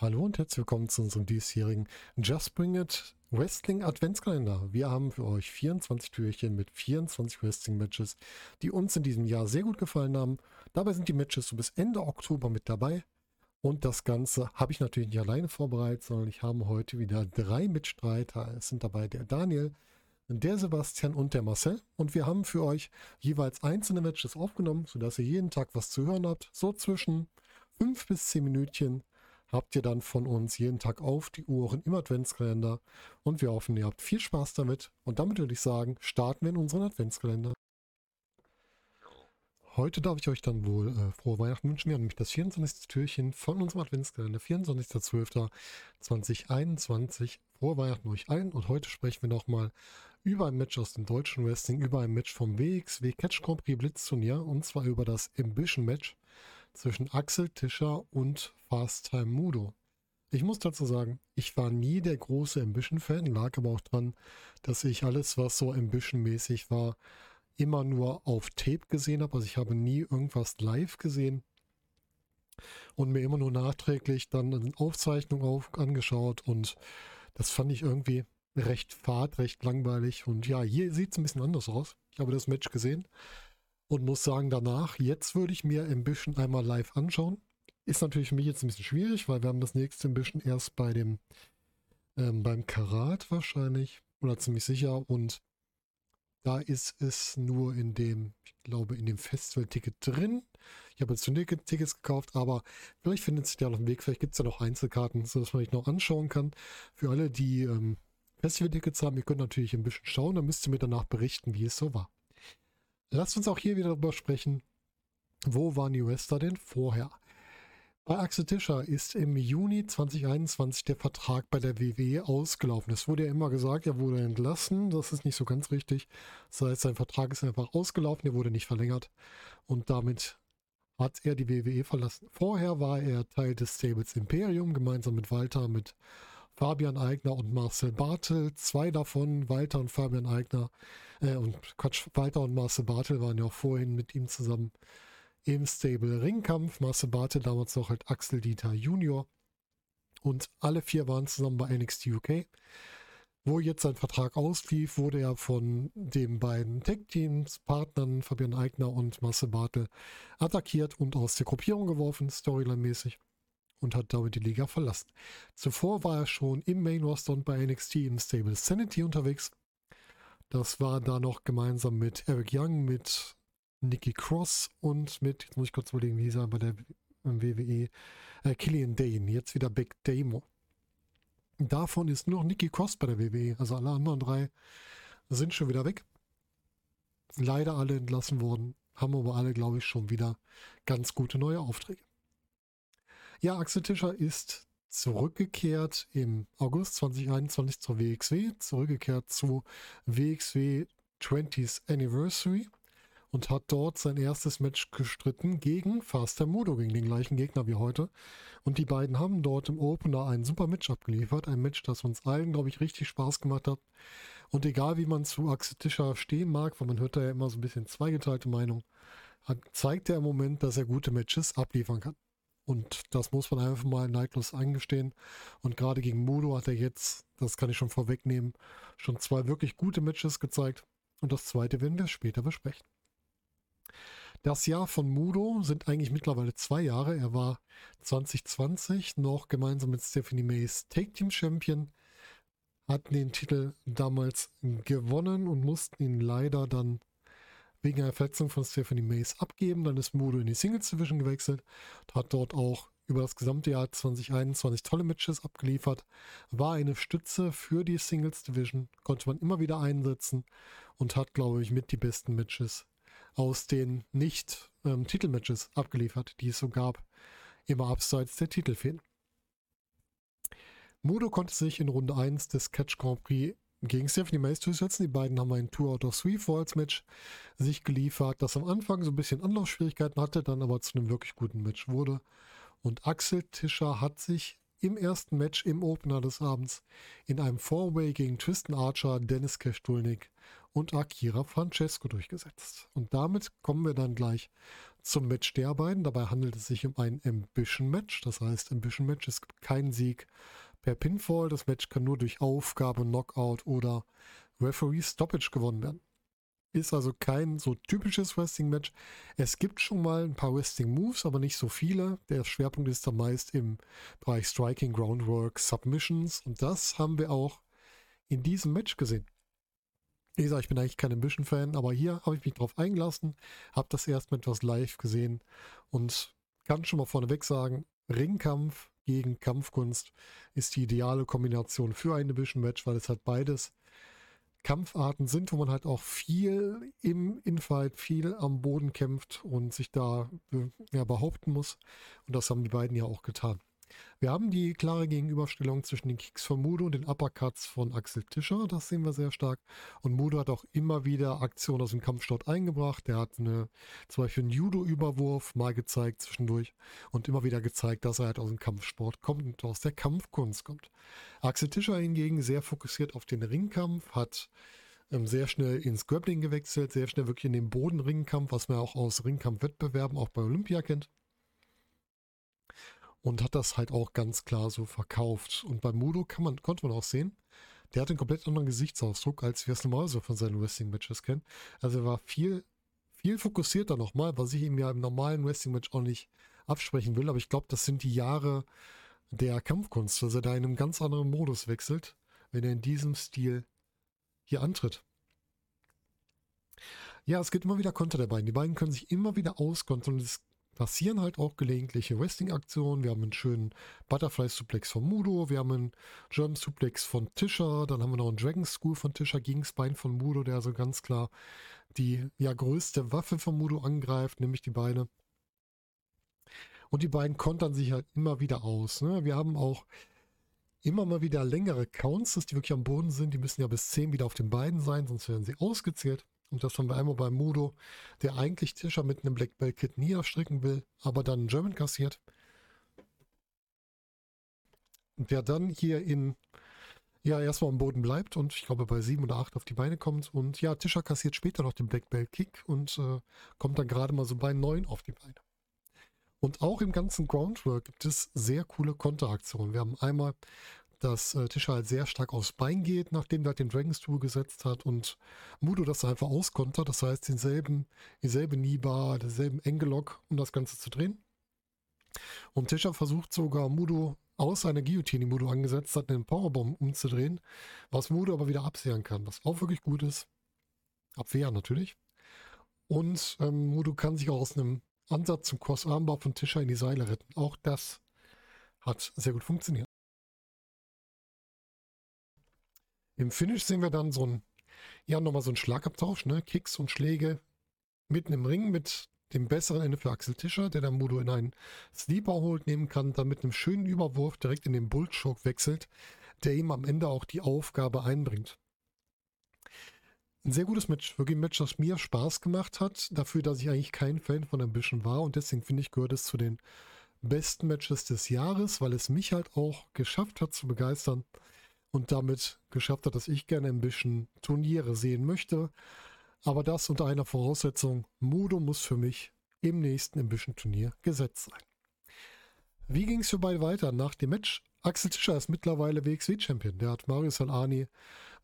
Hallo und herzlich willkommen zu unserem diesjährigen Just Bring It Wrestling Adventskalender. Wir haben für euch 24 Türchen mit 24 Wrestling-Matches, die uns in diesem Jahr sehr gut gefallen haben. Dabei sind die Matches so bis Ende Oktober mit dabei. Und das Ganze habe ich natürlich nicht alleine vorbereitet, sondern ich habe heute wieder drei Mitstreiter. Es sind dabei der Daniel, der Sebastian und der Marcel. Und wir haben für euch jeweils einzelne Matches aufgenommen, sodass ihr jeden Tag was zu hören habt. So zwischen fünf bis zehn Minütchen habt ihr dann von uns jeden Tag auf die Uhren im Adventskalender. Und wir hoffen, ihr habt viel Spaß damit. Und damit würde ich sagen, starten wir in unseren Adventskalender. Heute darf ich euch dann wohl äh, frohe Weihnachten wünschen. Wir haben nämlich das 24. Türchen von unserem Adventskalender, 24.12.2021. Frohe Weihnachten euch allen. Und heute sprechen wir nochmal über ein Match aus dem deutschen Wrestling, über ein Match vom WXW Catch Grand Prix Blitzturnier. Und zwar über das Ambition Match zwischen Axel Tischer und Fast Time Mudo. Ich muss dazu sagen, ich war nie der große Ambition-Fan, lag aber auch dran, dass ich alles, was so Ambition-mäßig war, immer nur auf Tape gesehen habe. Also ich habe nie irgendwas live gesehen und mir immer nur nachträglich dann eine Aufzeichnung auf, angeschaut und das fand ich irgendwie recht fad, recht langweilig und ja, hier sieht es ein bisschen anders aus. Ich habe das Match gesehen und muss sagen, danach, jetzt würde ich mir Ambition einmal live anschauen. Ist natürlich für mich jetzt ein bisschen schwierig, weil wir haben das nächste Ambition erst bei dem, ähm, beim Karat wahrscheinlich, oder ziemlich sicher. Und da ist es nur in dem, ich glaube, in dem Festival-Ticket drin. Ich habe jetzt schon Tickets gekauft, aber vielleicht findet sich ja noch ein Weg. Vielleicht gibt es ja noch Einzelkarten, sodass man sich noch anschauen kann. Für alle, die ähm, Festival-Tickets haben, ihr könnt natürlich ein bisschen schauen, dann müsst ihr mir danach berichten, wie es so war. Lasst uns auch hier wieder darüber sprechen, wo waren die Wrestler denn vorher? Bei Axel Tischer ist im Juni 2021 der Vertrag bei der WWE ausgelaufen. Es wurde ja immer gesagt, er wurde entlassen. Das ist nicht so ganz richtig. Das heißt, sein Vertrag ist einfach ausgelaufen, er wurde nicht verlängert. Und damit hat er die WWE verlassen. Vorher war er Teil des Stables Imperium, gemeinsam mit Walter, mit Fabian Eigner und Marcel Bartel. Zwei davon, Walter und Fabian Eigner, äh, und Quatsch, Walter und Marcel Bartel waren ja auch vorhin mit ihm zusammen im Stable Ringkampf. Marcel Bartel damals noch halt Axel Dieter Junior. Und alle vier waren zusammen bei NXT UK. Wo jetzt sein Vertrag auslief, wurde er von den beiden Tech-Teams-Partnern Fabian Eigner und Marcel Bartel attackiert und aus der Gruppierung geworfen, storyline-mäßig und hat damit die Liga verlassen. Zuvor war er schon im Main Roster und bei NXT im Stable Sanity unterwegs. Das war da noch gemeinsam mit Eric Young, mit Nikki Cross und mit, jetzt muss ich kurz überlegen, wie hieß er bei der WWE, äh, Killian Dane, jetzt wieder Big Damo. Davon ist nur noch Nikki Cross bei der WWE, also alle anderen drei sind schon wieder weg. Leider alle entlassen worden, haben aber alle, glaube ich, schon wieder ganz gute neue Aufträge. Ja, Axel Tischer ist zurückgekehrt im August 2021 zur WXW, zurückgekehrt zu WXW 20th Anniversary und hat dort sein erstes Match gestritten gegen Faster Modo, gegen den gleichen Gegner wie heute. Und die beiden haben dort im Opener ein super Match abgeliefert. Ein Match, das uns allen, glaube ich, richtig Spaß gemacht hat. Und egal wie man zu Axel Tischer stehen mag, weil man hört da ja immer so ein bisschen zweigeteilte Meinung, zeigt er im Moment, dass er gute Matches abliefern kann. Und das muss man einfach mal neidlos eingestehen. Und gerade gegen Mudo hat er jetzt, das kann ich schon vorwegnehmen, schon zwei wirklich gute Matches gezeigt. Und das zweite werden wir später besprechen. Das Jahr von Mudo sind eigentlich mittlerweile zwei Jahre. Er war 2020 noch gemeinsam mit Stephanie Mays Take Team Champion, hatten den Titel damals gewonnen und mussten ihn leider dann wegen einer Verletzung von Stephanie Mays abgeben. Dann ist Mudo in die Singles Division gewechselt, hat dort auch über das gesamte Jahr 2021 tolle Matches abgeliefert, war eine Stütze für die Singles Division, konnte man immer wieder einsetzen und hat, glaube ich, mit die besten Matches aus den Nicht-Titelmatches ähm, abgeliefert, die es so gab, immer abseits der Titelfehlen. Mudo konnte sich in Runde 1 des Catch Grand Prix gegen Stephanie Mays durchsetzen. Die beiden haben ein Tour out of Three Falls Match sich geliefert, das am Anfang so ein bisschen Anlaufschwierigkeiten hatte, dann aber zu einem wirklich guten Match wurde. Und Axel Tischer hat sich im ersten Match im Opener des Abends in einem Four-Way gegen Tristan Archer, Dennis Kestulnik und Akira Francesco durchgesetzt. Und damit kommen wir dann gleich zum Match der beiden. Dabei handelt es sich um ein Ambition-Match. Das heißt, Ambition-Match ist kein Sieg per Pinfall. Das Match kann nur durch Aufgabe, Knockout oder Referee Stoppage gewonnen werden. Ist also kein so typisches Wrestling-Match. Es gibt schon mal ein paar Wrestling-Moves, aber nicht so viele. Der Schwerpunkt ist dann meist im Bereich Striking, Groundwork, Submissions. Und das haben wir auch in diesem Match gesehen. Wie gesagt, ich bin eigentlich kein Ambition-Fan, aber hier habe ich mich drauf eingelassen, habe das erst mit etwas live gesehen und kann schon mal vorneweg sagen, Ringkampf gegen Kampfkunst ist die ideale Kombination für ein Division-Match, weil es halt beides Kampfarten sind, wo man halt auch viel im Infight, viel am Boden kämpft und sich da äh, ja, behaupten muss. Und das haben die beiden ja auch getan. Wir haben die klare Gegenüberstellung zwischen den Kicks von Mudo und den Uppercuts von Axel Tischer. Das sehen wir sehr stark. Und Mudo hat auch immer wieder Aktionen aus dem Kampfstart eingebracht. Der hat eine, zum Beispiel einen Judo-Überwurf mal gezeigt zwischendurch und immer wieder gezeigt, dass er halt aus dem Kampfsport kommt und aus der Kampfkunst kommt. Axel Tischer hingegen sehr fokussiert auf den Ringkampf, hat ähm, sehr schnell ins Grappling gewechselt, sehr schnell wirklich in den Bodenringkampf, was man auch aus Ringkampfwettbewerben auch bei Olympia kennt und hat das halt auch ganz klar so verkauft. Und bei Mudo kann man, konnte man auch sehen, der hat einen komplett anderen Gesichtsausdruck, als wir es normalerweise von seinen Wrestling-Matches kennen. Also er war viel, viel fokussierter nochmal, was ich ihm ja im normalen Wrestling-Match auch nicht absprechen will. Aber ich glaube, das sind die Jahre der Kampfkunst, dass er da in einem ganz anderen Modus wechselt, wenn er in diesem Stil hier antritt. Ja, es gibt immer wieder Konter der beiden. Die beiden können sich immer wieder auskontern und es passieren halt auch gelegentliche Wrestling-Aktionen. Wir haben einen schönen Butterfly-Suplex von Mudo, wir haben einen German-Suplex von Tischer, dann haben wir noch einen Dragon School von Tischer gegen das Bein von Mudo, der also ganz klar die ja größte Waffe von Mudo angreift, nämlich die Beine. Und die beiden kontern sich halt immer wieder aus. Ne? Wir haben auch immer mal wieder längere Counts, die wirklich am Boden sind. Die müssen ja bis 10 wieder auf den Beinen sein, sonst werden sie ausgezählt. Und das haben wir einmal bei Mudo, der eigentlich Tischer mit einem Black Belt Kit niederstricken will, aber dann einen German kassiert. Der dann hier in, ja, erstmal am Boden bleibt und ich glaube bei sieben oder acht auf die Beine kommt. Und ja, Tischer kassiert später noch den Black Belt Kick und äh, kommt dann gerade mal so bei neun auf die Beine. Und auch im ganzen Groundwork gibt es sehr coole Konteraktionen. Wir haben einmal dass äh, Tisha halt sehr stark aufs Bein geht, nachdem er halt den Dragon's Tool gesetzt hat und Mudo das einfach auskontert. Das heißt, denselben, dieselbe Niba, denselben Engelock, um das Ganze zu drehen. Und Tisha versucht sogar Mudo aus seiner Guillotine, die Mudo angesetzt hat, einen Powerbomb umzudrehen, was Mudo aber wieder abwehren kann, was auch wirklich gut ist. Abwehren natürlich. Und ähm, Mudo kann sich auch aus einem Ansatz zum Cross-Armbar von Tisha in die Seile retten. Auch das hat sehr gut funktioniert. Im Finish sehen wir dann so ein, ja, nochmal so ein Schlagabtausch, ne? Kicks und Schläge mitten im Ring mit dem besseren Ende für Axel Tischer, der dann Mudo in einen Sleeper holt, nehmen kann, dann mit einem schönen Überwurf direkt in den Bullchoke wechselt, der ihm am Ende auch die Aufgabe einbringt. Ein sehr gutes Match, wirklich ein Match, das mir Spaß gemacht hat, dafür, dass ich eigentlich kein Fan von Ambition war und deswegen finde ich, gehört es zu den besten Matches des Jahres, weil es mich halt auch geschafft hat zu begeistern und damit geschafft hat, dass ich gerne ein bisschen Turniere sehen möchte. Aber das unter einer Voraussetzung, Mudo muss für mich im nächsten Ambition Turnier gesetzt sein. Wie ging es für beide weiter nach dem Match? Axel Tischer ist mittlerweile WXW-Champion. Der hat Mario Salani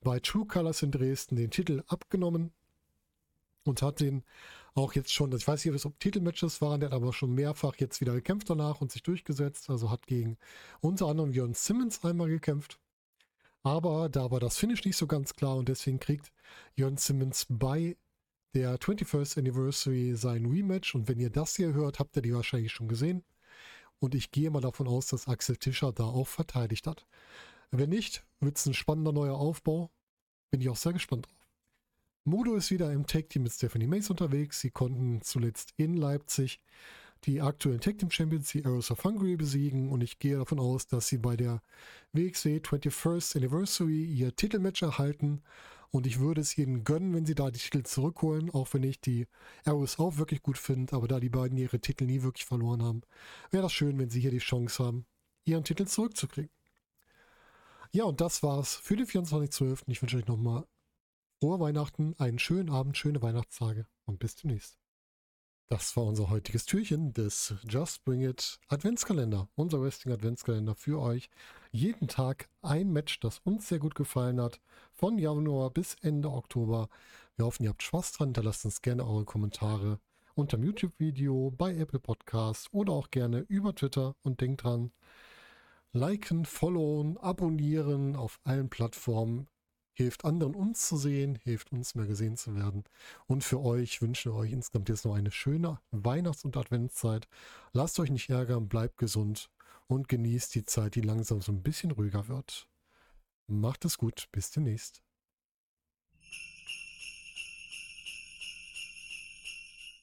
bei True Colors in Dresden den Titel abgenommen und hat den auch jetzt schon, ich weiß nicht, ob Titelmatches waren, der hat aber schon mehrfach jetzt wieder gekämpft danach und sich durchgesetzt. Also hat gegen unter anderem Jörn Simmons einmal gekämpft aber da war das Finish nicht so ganz klar und deswegen kriegt Jörn Simmons bei der 21st Anniversary sein Rematch. Und wenn ihr das hier hört, habt ihr die wahrscheinlich schon gesehen. Und ich gehe mal davon aus, dass Axel Tischer da auch verteidigt hat. Wenn nicht, wird es ein spannender neuer Aufbau. Bin ich auch sehr gespannt drauf. Mudo ist wieder im Tag-Team mit Stephanie Mace unterwegs. Sie konnten zuletzt in Leipzig die aktuellen Tag Team Champions, die Arrows of Hungary, besiegen. Und ich gehe davon aus, dass sie bei der WXW 21st Anniversary ihr Titelmatch erhalten. Und ich würde es ihnen gönnen, wenn sie da die Titel zurückholen, auch wenn ich die Arrows auch wirklich gut finde. Aber da die beiden ihre Titel nie wirklich verloren haben, wäre das schön, wenn sie hier die Chance haben, ihren Titel zurückzukriegen. Ja, und das war's für den 24.12. Ich wünsche euch nochmal frohe Weihnachten, einen schönen Abend, schöne Weihnachtstage und bis demnächst. Das war unser heutiges Türchen des Just Bring It Adventskalender. Unser Wrestling Adventskalender für euch. Jeden Tag ein Match, das uns sehr gut gefallen hat. Von Januar bis Ende Oktober. Wir hoffen, ihr habt Spaß dran. Hinterlasst uns gerne eure Kommentare unter dem YouTube-Video, bei Apple Podcasts oder auch gerne über Twitter. Und denkt dran, liken, followen, abonnieren auf allen Plattformen hilft anderen uns zu sehen, hilft uns mehr gesehen zu werden. Und für euch wünsche ich euch insgesamt jetzt noch eine schöne Weihnachts- und Adventszeit. Lasst euch nicht ärgern, bleibt gesund und genießt die Zeit, die langsam so ein bisschen ruhiger wird. Macht es gut, bis demnächst.